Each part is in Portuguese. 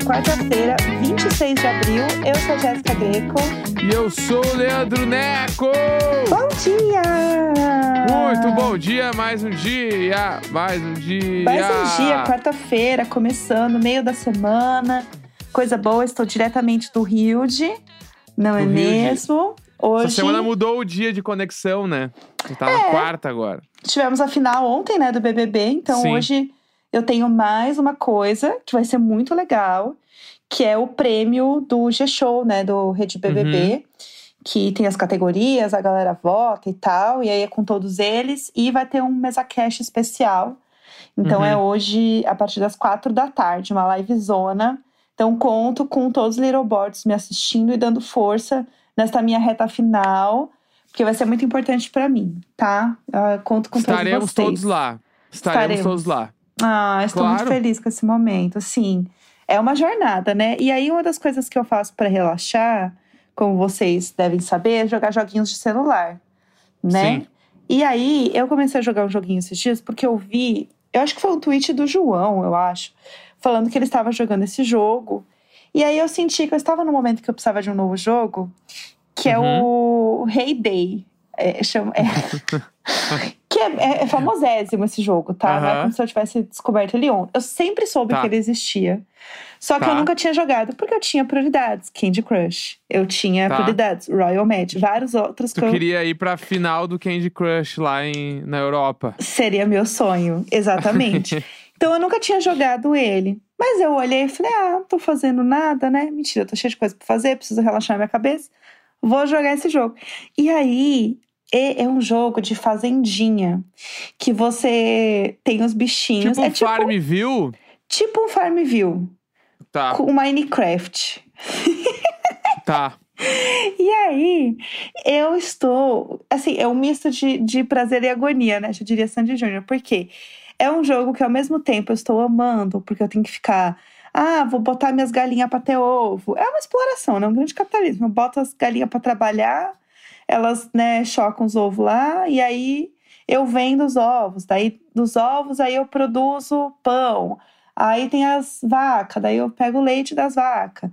é quarta-feira, 26 de abril. Eu sou a Jéssica Greco. E eu sou o Leandro Neco! Bom dia! Muito bom dia, mais um dia, mais um dia. Mais um dia, quarta-feira, começando, meio da semana. Coisa boa, estou diretamente do Rio de, não é Do Rio de- mesmo? Hoje Essa semana mudou o dia de conexão, né? Tá É. na quarta agora. tivemos a final ontem, né, do BBB. Então Sim. hoje eu tenho mais uma coisa que vai ser muito legal, que é o prêmio do G-Show, né, do Rede BBB. Uhum. Que tem as categorias, a galera vota e tal, e aí é com todos eles. E vai ter um mesa cash especial. Então Uhum. é hoje, a partir das quatro da tarde, uma live zona. Então conto com todos os Little Boards me assistindo e dando força nesta minha reta final, porque vai ser muito importante pra mim, tá? Eu conto com Estaremos todos vocês. todos lá. Estaremos, Estaremos. todos lá. Ah, estou muito Claro. feliz com esse momento, sim. É uma jornada, né? E aí, uma das coisas que eu faço pra relaxar, como vocês devem saber, é jogar joguinhos de celular, né? Sim. E aí, eu comecei a jogar um joguinho esses dias porque eu vi, eu acho que foi um tweet do João, eu acho, falando que ele estava jogando esse jogo. E aí eu senti que eu estava no momento que eu precisava de um novo jogo, que é o Heyday. É, chama, é, que é, é, é famosésimo esse jogo, tá? Não é como se eu tivesse descoberto ele ontem. Eu sempre soube Tá. que ele existia. Só que Tá. eu nunca tinha jogado, porque eu tinha prioridades. Candy Crush. Eu tinha Tá. prioridades. Royal Match. Vários outros que Tu eu... queria ir pra final do Candy Crush lá em, na Europa. Seria meu sonho, exatamente. então eu nunca tinha jogado ele. Mas eu olhei e falei: ah, não tô fazendo nada, né? Mentira, tô cheia de coisa pra fazer, preciso relaxar minha cabeça. Vou jogar esse jogo. E aí. É é um jogo de fazendinha que você tem os bichinhos. tipo é tipo, Farmville? tipo um Farmville Tá, com Minecraft. tá. E aí, eu estou. Assim, é um misto de, de prazer e agonia, né? Eu diria Sandy Júnior. Por quê? É um jogo que ao mesmo tempo eu estou amando, porque eu tenho que ficar. Ah, vou botar minhas galinhas para ter ovo. É uma exploração, né? Um grande capitalismo. Eu boto as galinhas para trabalhar, elas, né, chocam os ovos lá, e aí eu vendo os ovos. Daí, dos ovos, aí eu produzo pão. Aí tem as vacas, daí eu pego o leite das vacas.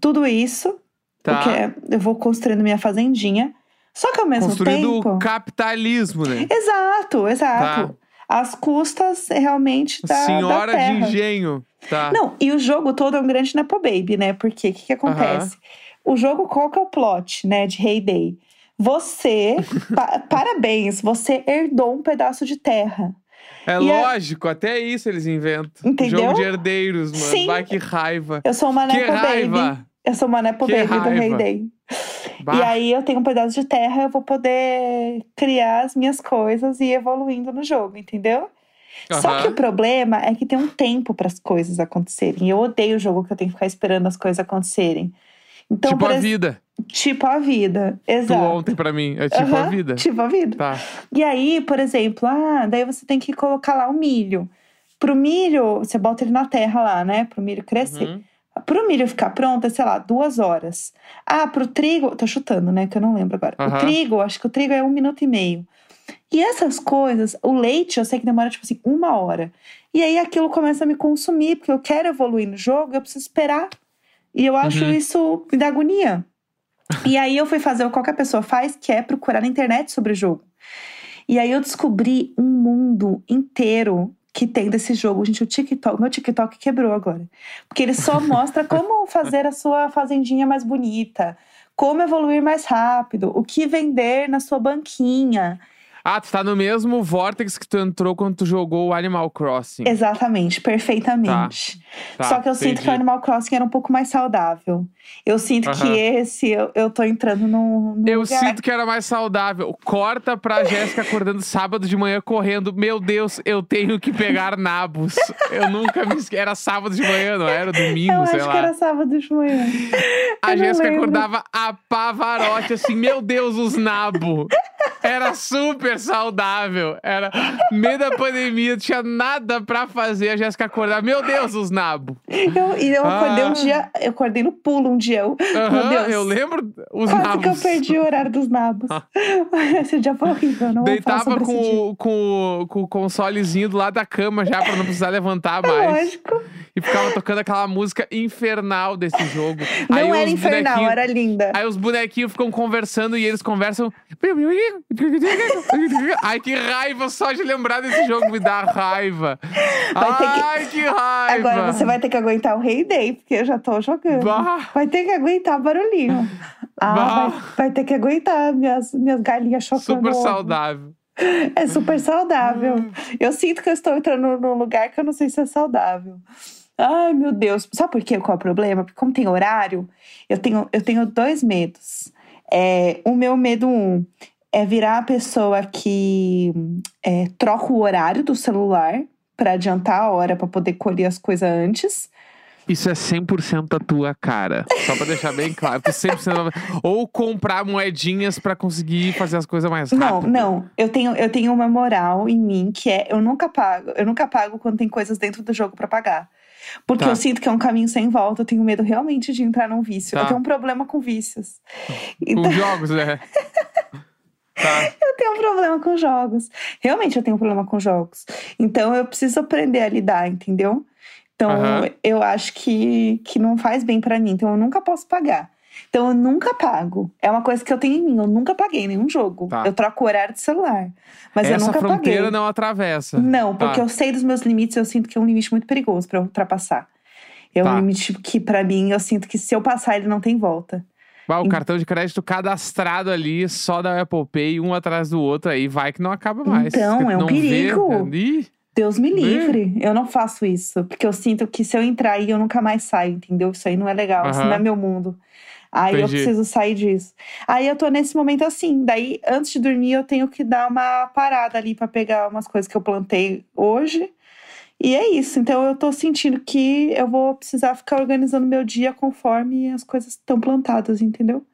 Tudo isso Tá. porque eu vou construindo minha fazendinha. Só que ao mesmo Construindo tempo. o capitalismo, né? Exato, exato. Tá. As custas realmente da, Senhora da de terra. engenho. Tá. Não, e o jogo todo é um grande Nepo Baby, né? Porque o que, que acontece? O jogo, qual que é o plot, né, de Heyday? Você, pa- parabéns, você herdou um pedaço de terra. É E lógico, até isso eles inventam. Entendeu? Jogo de herdeiros, mano. Sim. Vai que raiva. Eu sou uma Nepo Baby. raiva. Eu sou uma Nepo Que Baby do raiva. Heyday. Bah. E aí eu tenho um pedaço de terra, eu vou poder criar as minhas coisas e ir evoluindo no jogo, entendeu? Só Aham. que o problema é que tem um tempo para as coisas acontecerem. E eu odeio o jogo que eu tenho que ficar esperando as coisas acontecerem. Então, tipo a ex- vida. Tipo a vida. Tu Exato. ontem pra mim. É tipo a Aham, vida. Tipo a vida. Tá. E aí, por exemplo, ah, daí você tem que colocar lá o milho. Pro milho, você bota ele na terra lá, né? Pro milho crescer. Uhum. Pro milho ficar pronto, é, sei lá, duas horas. Ah, pro trigo, tô chutando, né? Que eu não lembro agora. O Aham. trigo, acho que o trigo é um minuto e meio. E essas coisas, o leite eu sei que demora, tipo assim, uma hora. E aí aquilo começa a me consumir, porque eu quero evoluir no jogo, eu preciso esperar. E eu acho Uhum. isso me dá agonia. E aí eu fui fazer o que qualquer pessoa faz, que é procurar na internet sobre o jogo. E aí eu descobri um mundo inteiro que tem desse jogo. Gente, o TikTok, meu TikTok quebrou agora. Porque ele só mostra como fazer a sua fazendinha mais bonita, como evoluir mais rápido, o que vender na sua banquinha. Ah, tu tá no mesmo Vortex que tu entrou quando tu jogou o Animal Crossing. Exatamente, perfeitamente. Tá, Só que eu sinto entendi. que o Animal Crossing era um pouco mais saudável. Eu sinto que Aham. esse, eu, eu tô entrando num, num Eu lugar. sinto que era mais saudável. Corta pra Jéssica acordando sábado de manhã correndo. Meu Deus, eu tenho que pegar nabos. Eu nunca me esque... Era sábado de manhã, não era? Domingo, Eu sei acho lá. que era sábado de manhã. A Jéssica acordava a pavarote, assim, meu Deus, os nabos. Era super saudável. Era meio da pandemia, tinha nada pra fazer. A Jéssica acordar. Meu Deus, os nabos. Eu, e eu acordei Ah. um dia, eu acordei no pulo um dia. Eu, meu Deus. eu lembro os Quase nabos. que eu perdi o horário dos nabos. Esse dia foi horrível, não Deitava com, o- com, com o consolezinho do lado da cama já pra não precisar levantar É mais. lógico. E ficava tocando aquela música infernal desse jogo. Não Aí era infernal, era linda. Aí os bonequinhos ficam conversando e eles conversam. Ai, que raiva só de lembrar desse jogo, me dá raiva. Vai ter que- Ai, que raiva. Agora você vai ter que aguentar o Rei Day, porque eu já tô jogando. Bah. Vai ter que aguentar barulhinho. Ah, vai, vai ter que aguentar minhas, minhas galinhas chocando. Super saudável. É super saudável. Hum. Eu sinto que eu estou entrando num lugar que eu não sei se é saudável. Ai, meu Deus. Sabe por quê? Qual é o problema? Porque como tem horário, eu tenho, eu tenho dois medos. É, o meu medo um é virar a pessoa que é, troca o horário do celular para adiantar a hora para poder colher as coisas antes. Isso é 100% a tua cara. Só pra deixar bem claro. Tu 100% Ou comprar moedinhas pra conseguir fazer as coisas mais Não, rápido. não. Eu tenho, eu tenho uma moral em mim que é eu nunca pago. Eu nunca pago quando tem coisas dentro do jogo pra pagar. Porque Tá. eu sinto que é um caminho sem volta. Eu tenho medo realmente de entrar num vício. Tá. Eu tenho um problema com vícios. Com Então, jogos, né? Tá. eu tenho um problema com jogos. Realmente eu tenho um problema com jogos. Então eu preciso aprender a lidar, entendeu? Então Aham. eu acho que, que não faz bem pra mim. Então eu nunca posso pagar. Então eu nunca pago. É uma coisa que eu tenho em mim. Eu nunca paguei nenhum jogo. Tá. Eu troco o horário de celular. Mas eu Essa nunca fronteira paguei. não atravessa. Não, porque Tá. eu sei dos meus limites, eu sinto que é um limite muito perigoso pra eu ultrapassar. É um Tá. limite que, pra mim, eu sinto que se eu passar, ele não tem volta. Ah, o cartão de crédito cadastrado ali, só da Apple Pay, um atrás do outro, aí vai que não acaba mais. Então, é um perigo. Vê, Ih, Deus me Né? livre. Eu não faço isso. Porque eu sinto que se eu entrar aí, eu nunca mais saio, entendeu? Isso aí não é legal. Isso não é meu mundo. Aí eu Entendi. preciso sair disso. Aí eu tô nesse momento assim. Daí, antes de dormir, eu tenho que dar uma parada ali pra pegar umas coisas que eu plantei hoje. E é isso. Então eu tô sentindo que eu vou precisar ficar organizando meu dia conforme as coisas estão plantadas, entendeu?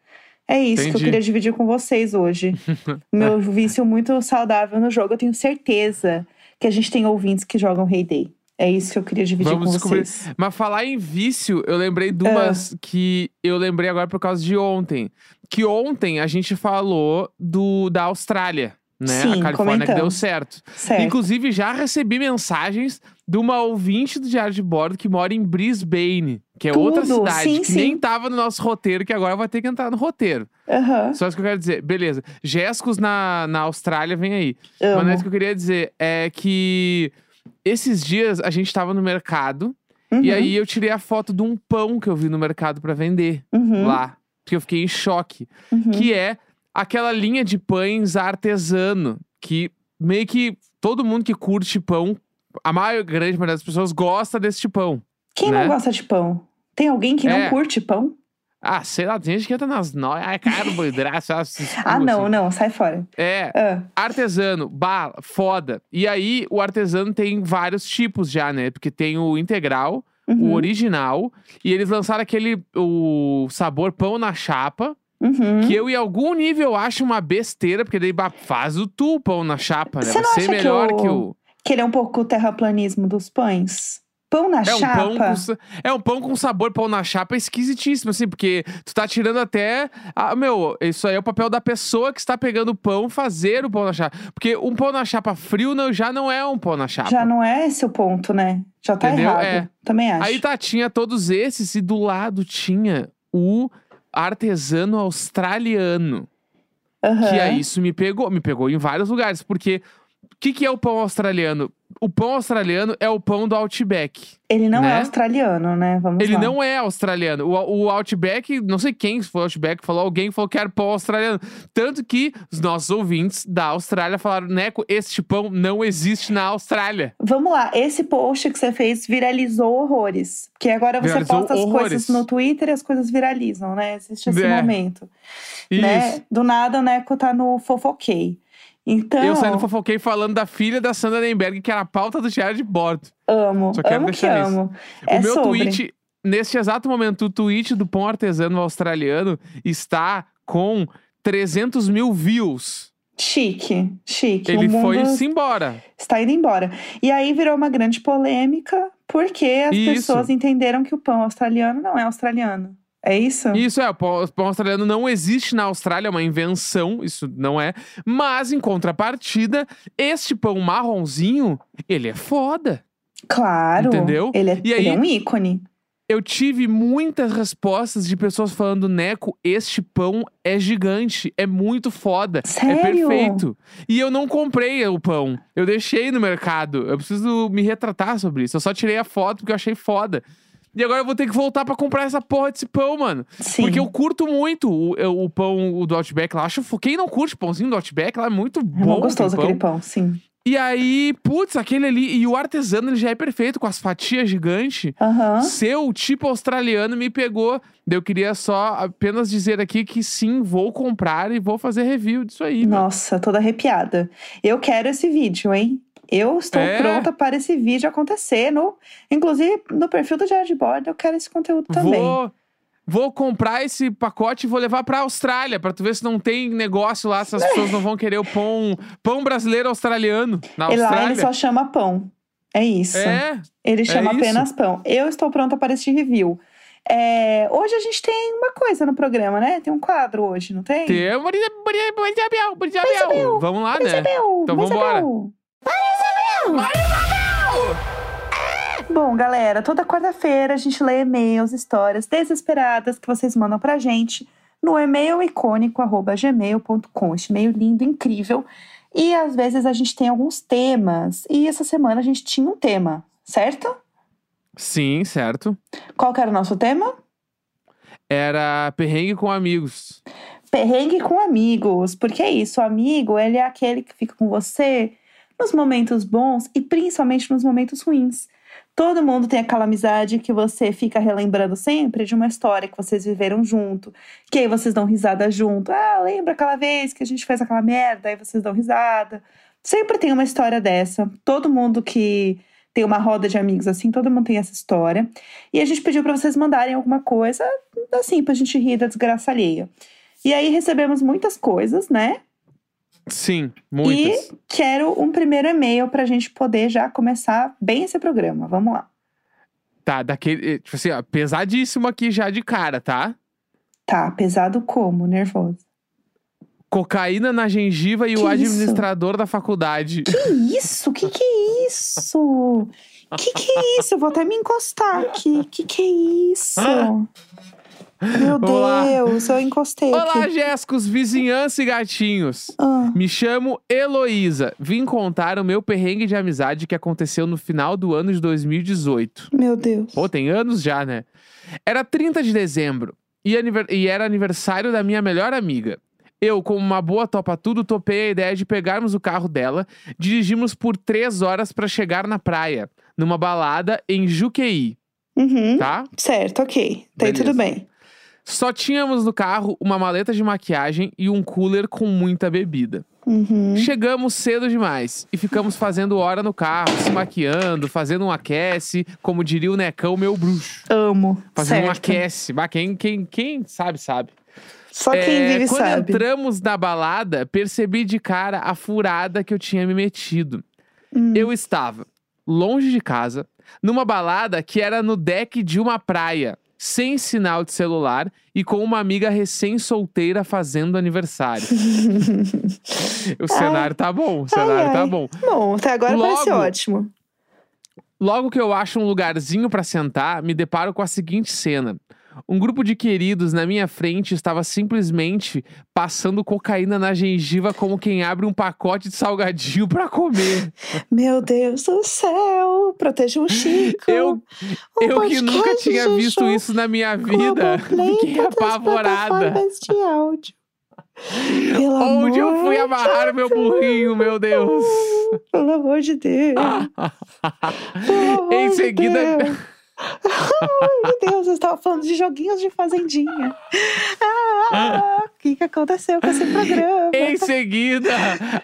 É isso que eu Entendi. queria dividir com vocês hoje. meu vício muito saudável no jogo. Eu tenho certeza que a gente tem ouvintes que jogam Hay Day. É isso que eu queria dividir Vamos com descobrir. vocês. Mas falar em vício, eu lembrei de umas Ah. que eu lembrei agora por causa de ontem. Que ontem a gente falou do da Austrália, né? Sim, a Califórnia que deu certo. Certo. Inclusive, já recebi mensagens de uma ouvinte do Diário de Bordo que mora em Brisbane, que é outra Tudo, cidade sim, que sim. nem tava no nosso roteiro, que agora vai ter que entrar no roteiro. Aham. Só isso que eu quero dizer. Beleza. Gescos na, na Austrália, vem aí. Mas Amo. não é isso que eu queria dizer. É que esses dias a gente tava no mercado Uhum, e aí eu tirei a foto de um pão que eu vi no mercado pra vender uhum, lá. Porque eu fiquei em choque. uhum. Que é aquela linha de pães artesano. Que meio que todo mundo que curte pão, a maior grande maioria das pessoas gosta desse pão. Quem né? não gosta de pão? Tem alguém que É. não curte pão? Ah, sei lá, tem gente que entra nas noias. Ai, carboidrato, Ah, não, assim. não, sai fora. É, Ah, Artesano, bala, foda. E aí, o artesano tem vários tipos já, né? Porque tem o integral, o uhum, original. E eles lançaram aquele, o sabor pão na chapa. uhum. Que eu, em algum nível, acho uma besteira. Porque daí, bah, faz o tu o pão na chapa, né? Você não ser acha que melhor o- que o... Que ele é um pouco o terraplanismo dos pães. Pão na É um, chapa. pão com, é um pão com sabor pão na chapa esquisitíssimo, assim, porque tu tá tirando até. Ah, meu, isso aí é o papel da pessoa que está pegando o pão fazer o pão na chapa. Porque um pão na chapa frio não, já não é um pão na chapa. Já não é esse o ponto, né? Já tá Entendeu? errado. É. Também acho. Aí tá, tinha todos esses e do lado tinha o artesano australiano. Aham. Que aí isso me pegou, me pegou em vários lugares. Porque que, que é o pão australiano? O pão australiano é o pão do Outback. Ele não é né? australiano, né? Vamos Ele lá. não é australiano. O, o Outback, não sei quem foi o Outback, falou alguém falou que era pão australiano. Tanto que os nossos ouvintes da Austrália falaram: Neco, este pão não existe na Austrália. Vamos lá, esse post que você fez viralizou horrores. Porque agora você Viralizou posta as horrores. coisas no Twitter e as coisas viralizam, né? Existe esse É. momento. Isso. Né? Do nada o Neco tá no fofoquei. Então, Eu saindo fofoquei falando da filha da Sandra Nemberg, que era a pauta do diário de bordo. amo, Só quero amo que deixar isso. amo. É o meu sobre. tweet, neste exato momento, o tweet do pão artesano australiano está com 300 mil views. Chique, chique. Ele foi-se embora. está indo embora. E aí virou uma grande polêmica, porque as Isso. pessoas entenderam que o pão australiano não é australiano. É isso? Isso é, o pão, australiano não existe na Austrália, é uma invenção, isso não é. Mas, em contrapartida, este pão marronzinho, ele é foda. Claro. Entendeu? Ele é, E ele é aí- um ícone. Eu tive muitas respostas de pessoas falando, Neco, este pão é gigante, é muito foda, é Sério? perfeito. E eu não comprei o pão, eu deixei no mercado. Eu preciso me retratar sobre isso. Eu só tirei a foto porque eu achei foda. E agora eu vou ter que voltar pra comprar essa porra desse pão, mano. Sim. Porque eu curto muito o, o pão o do Outback lá. Acho, quem não curte pãozinho do Outback lá é muito É bom. muito gostoso aquele aquele pão, sim. E aí, putz, aquele ali. E o artesano ele já é perfeito, com as fatias gigantes. Aham. Seu tipo australiano me pegou. Eu queria só apenas dizer aqui que sim, vou comprar e vou fazer review disso aí. mano. Nossa, toda arrepiada. Eu quero esse vídeo, hein? Eu estou É. pronta para esse vídeo acontecer. No, inclusive, no perfil do de Bordo, eu quero esse conteúdo também. Vou, vou comprar esse pacote e vou levar pra Austrália, pra tu ver se não tem negócio lá, se as pessoas não vão querer o pão, pão brasileiro australiano na E lá Austrália. ele só chama pão. É isso. É, Ele chama isso. apenas pão. Eu estou pronta para este review. É, hoje a gente tem uma coisa no programa, né? Tem um quadro hoje, não tem? tem Maria, Maria, Maria Biel, Maria Maria Biel. Biel, Vamos lá, Mas né? Isabel, Então mas vambora. Isabel. Bom, galera, toda quarta-feira a gente lê e-mails, histórias desesperadas que vocês mandam pra gente no e-mail icônico.gmail.com. Este e-mail lindo, incrível. E às vezes a gente tem alguns temas. E essa semana a gente tinha um tema, certo? Sim, certo. Qual que era o nosso tema? Era perrengue com amigos. Perrengue com amigos. Porque é isso, o amigo, ele é aquele que fica com você nos momentos bons e principalmente nos momentos ruins. Todo mundo tem aquela amizade que você fica relembrando sempre de uma história que vocês viveram junto, que aí vocês dão risada junto. Ah, lembra aquela vez que a gente fez aquela merda, aí vocês dão risada. Sempre tem uma história dessa. Todo mundo que tem uma roda de amigos assim, todo mundo tem essa história. E a gente pediu para vocês mandarem alguma coisa assim pra gente rir da desgraça alheia. E aí recebemos muitas coisas, né? Sim, muitas. E quero um primeiro e-mail pra gente poder já começar bem esse programa. Vamos lá. Tá, daquele. eh, Tipo assim, ó, pesadíssimo aqui já de cara, tá? Tá, pesado como? Nervoso. Cocaína na gengiva e Que o isso? administrador da faculdade. Que isso? Que que é isso? Que que é isso? Eu vou até me encostar aqui. Que que é isso? Meu Vamos lá. Deus, eu encostei Olá, aqui. Jéssicos, vizinhança e gatinhos. Ah, Me chamo Heloísa. Vim contar o meu perrengue de amizade que aconteceu no final do ano de 2018. meu Deus. Pô, tem anos já, né? Era 30 de dezembro e, aniver- e era aniversário da minha melhor amiga. Eu, como uma boa topa tudo, topei a ideia de pegarmos o carro dela, dirigimos por três horas pra chegar na praia, numa balada em Juqueí, Uhum. tá? Certo, ok. Tá aí tudo bem. Só tínhamos no carro uma maleta de maquiagem e um cooler com muita bebida. Uhum. Chegamos cedo demais e ficamos fazendo hora no carro, se maquiando, fazendo um aquece, como diria o Necão, meu bruxo. Amo. Fazendo um certo. aquece. Bah, quem, quem, quem sabe, sabe. Só quem É, vive quando sabe. entramos na balada, percebi de cara a furada que eu tinha me metido. Hum. Eu estava longe de casa, numa balada que era no deck de uma praia, sem sinal de celular e com uma amiga recém-solteira fazendo aniversário. o cenário tá bom, o cenário tá ai. bom. Bom, até agora parece Logo- ótimo. Logo que eu acho um lugarzinho pra sentar, me deparo com a seguinte cena. Um grupo de queridos na minha frente estava simplesmente passando cocaína na gengiva como quem abre um pacote de salgadinho pra comer. Meu Deus do céu, proteja o Chico. Eu- O eu que nunca tinha de visto isso na minha vida. Fiquei apavorada. de áudio. Pelo Onde eu fui de amarrar meu burrinho, meu Deus. Pelo amor de Deus. Pelo amor em de seguida, Deus. De Deus, eu estava falando de joguinhos de fazendinha. Ah, que, que aconteceu com esse programa? Em seguida,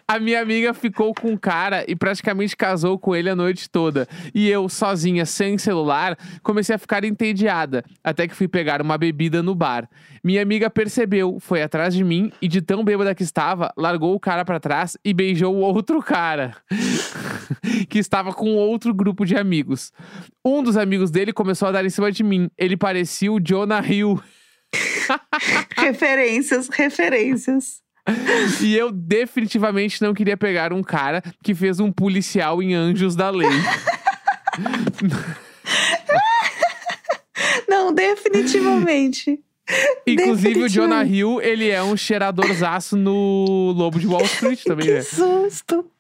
a minha amiga ficou com o cara e praticamente casou com ele a noite toda. E eu, sozinha, sem celular, comecei a ficar entediada, até que fui pegar uma bebida no bar. Minha amiga percebeu, foi atrás de mim e, de tão bêbada que estava, largou o cara pra trás e beijou o outro cara, que estava com outro grupo de amigos. Um dos amigos dele começou a dar em cima de mim. Ele parecia o Jonah Hill. referências, referências. E eu definitivamente não queria pegar um cara que fez um policial em Anjos da Lei. Não, definitivamente. Inclusive, o Jonah Hill, ele é um cheiradorzaço no Lobo de Wall Street também, que né? susto.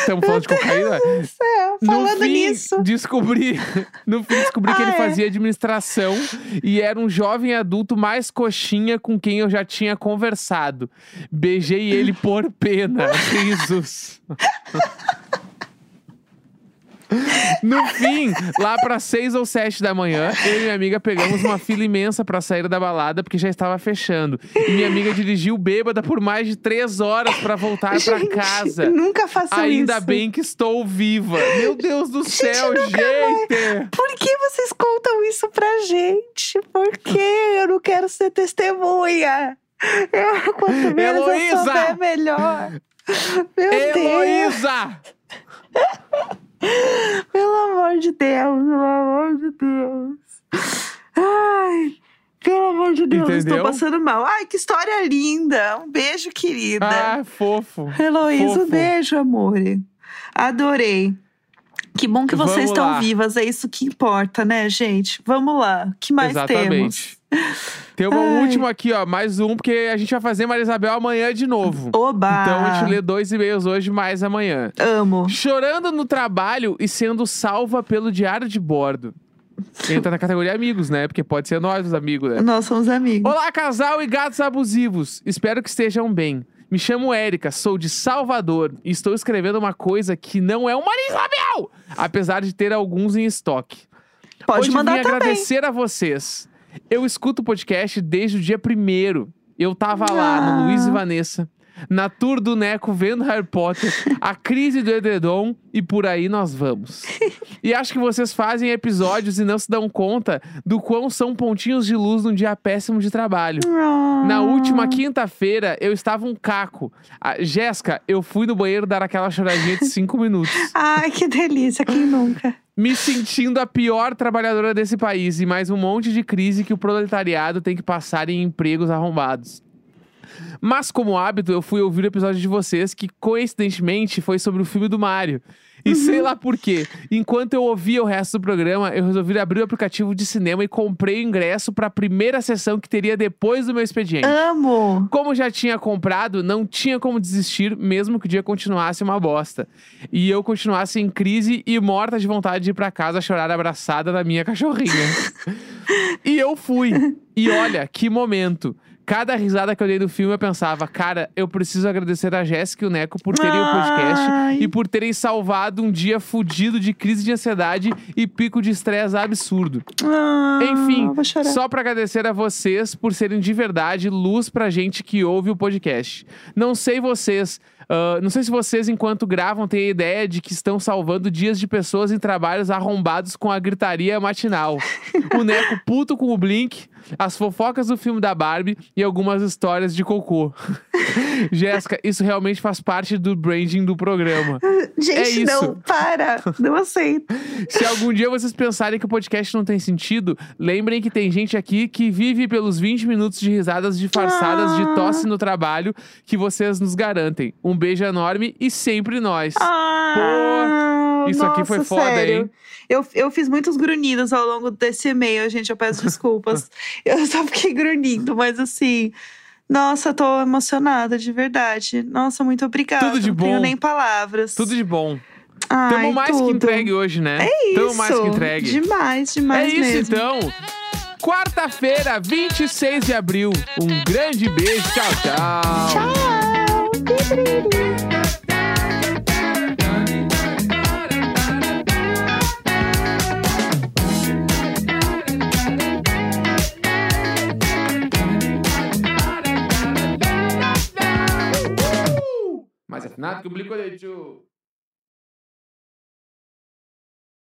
Estamos falando de cocaína? Deus céu, falando no fim, nisso. descobri, no fim descobri que Ah, ele é? fazia administração e era um jovem adulto mais coxinha com quem eu já tinha conversado. Beijei ele por pena. Risos. No fim, lá para seis ou sete da manhã, eu e minha amiga pegamos uma fila imensa para sair da balada porque já estava fechando. E minha amiga dirigiu bêbada por mais de três horas para voltar para casa. Nunca façam Ainda isso. bem que estou viva. Meu Deus do céu, gente! Por que vocês contam isso pra gente? Por quê? Eu não quero ser testemunha. Eu, quanto menos eu Heloísa! souber, melhor. Meu Deus. Pelo amor de Deus, pelo amor de Deus. Ai, pelo amor de Deus, Entendeu? estou passando mal. Ai, que história linda. Um beijo, querida. Ah, fofo. Heloísa, um beijo, amor. Adorei. Que bom que vocês Vamos estão lá. vivas, é isso que importa, né, gente? Vamos lá. O que mais Exatamente. Tem uma Ai. última aqui, ó. Mais um, porque a gente vai fazer Maria Isabel amanhã de novo. Oba! Então a gente lê dois e-mails hoje, mais amanhã. Amo. Chorando no trabalho e sendo salva pelo diário de bordo. Entra na categoria amigos, né? Porque pode ser nós os amigos, né? Nós somos amigos. Olá, casal e gatos abusivos. Espero que estejam bem. Me chamo Érica, sou de Salvador e estou escrevendo uma coisa que não é uma Maria Isabel, apesar de ter alguns em estoque. Pode Hoje mandar vim também. agradecer a vocês. Eu escuto o podcast desde o dia primeiro. Eu tava lá Ah. no Luiz e Vanessa, na tour do Neco vendo Harry Potter, a crise do edredom e por aí nós vamos. E acho que vocês fazem episódios e não se dão conta do quão são pontinhos de luz num dia péssimo de trabalho. Ah. Na última quinta-feira, eu estava um caco. A Jéssica, eu fui no banheiro dar aquela choradinha de cinco minutos. Ai, que delícia, quem nunca? Me sentindo a pior trabalhadora desse país e mais um monte de crise que o proletariado tem que passar em empregos arrombados. Mas, como hábito, eu fui ouvir o episódio de vocês que, coincidentemente, foi sobre o filme do Mario. E sei lá por quê. Enquanto eu ouvia o resto do programa, eu resolvi abrir o aplicativo de cinema e comprei o ingresso para a primeira sessão que teria depois do meu expediente. Amo. Como já tinha comprado, não tinha como desistir, mesmo que o dia continuasse uma bosta. E eu continuasse em crise e morta de vontade de ir pra casa chorar abraçada na minha cachorrinha. e eu fui. E olha, que momento. Cada risada que eu dei do filme, eu pensava, cara, eu preciso agradecer a Jéssica e o Neco por terem o podcast e por terem salvado um dia fudido de crise de ansiedade e pico de estresse absurdo. Ah, Enfim, só pra agradecer a vocês por serem de verdade luz pra gente que ouve o podcast. Não sei vocês, ah, não sei se vocês, enquanto gravam, têm a ideia de que estão salvando dias de pessoas em trabalhos arrombados com a gritaria matinal. o Neco puto com o Blink, as fofocas do filme da Barbie e algumas histórias de cocô. Jéssica, isso realmente faz parte do branding do programa. Gente, é isso. não, para. Não aceito. Se algum dia vocês pensarem que o podcast não tem sentido, lembrem que tem gente aqui que vive pelos 20 minutos de risadas disfarçadas de Ah. tosse no trabalho que vocês nos garantem. Um beijo enorme e sempre nós. Ah, isso aqui nossa, foi foda, sério. hein? Eu, eu fiz muitos grunhidos ao longo desse e-mail, gente. Eu peço desculpas. eu só fiquei grunhindo, mas assim. Nossa, tô emocionada, de verdade. Nossa, muito obrigada. Tudo de Não tenho bom. nem palavras. Tudo de bom. Tamo mais tudo. que entregue hoje, né? É Tamo isso. mais que entregue. Demais, demais é isso mesmo. então. Quarta-feira, 26 de abril. Um grande beijo. Tchau, tchau. Tchau. Mas afinal, que o de Tio.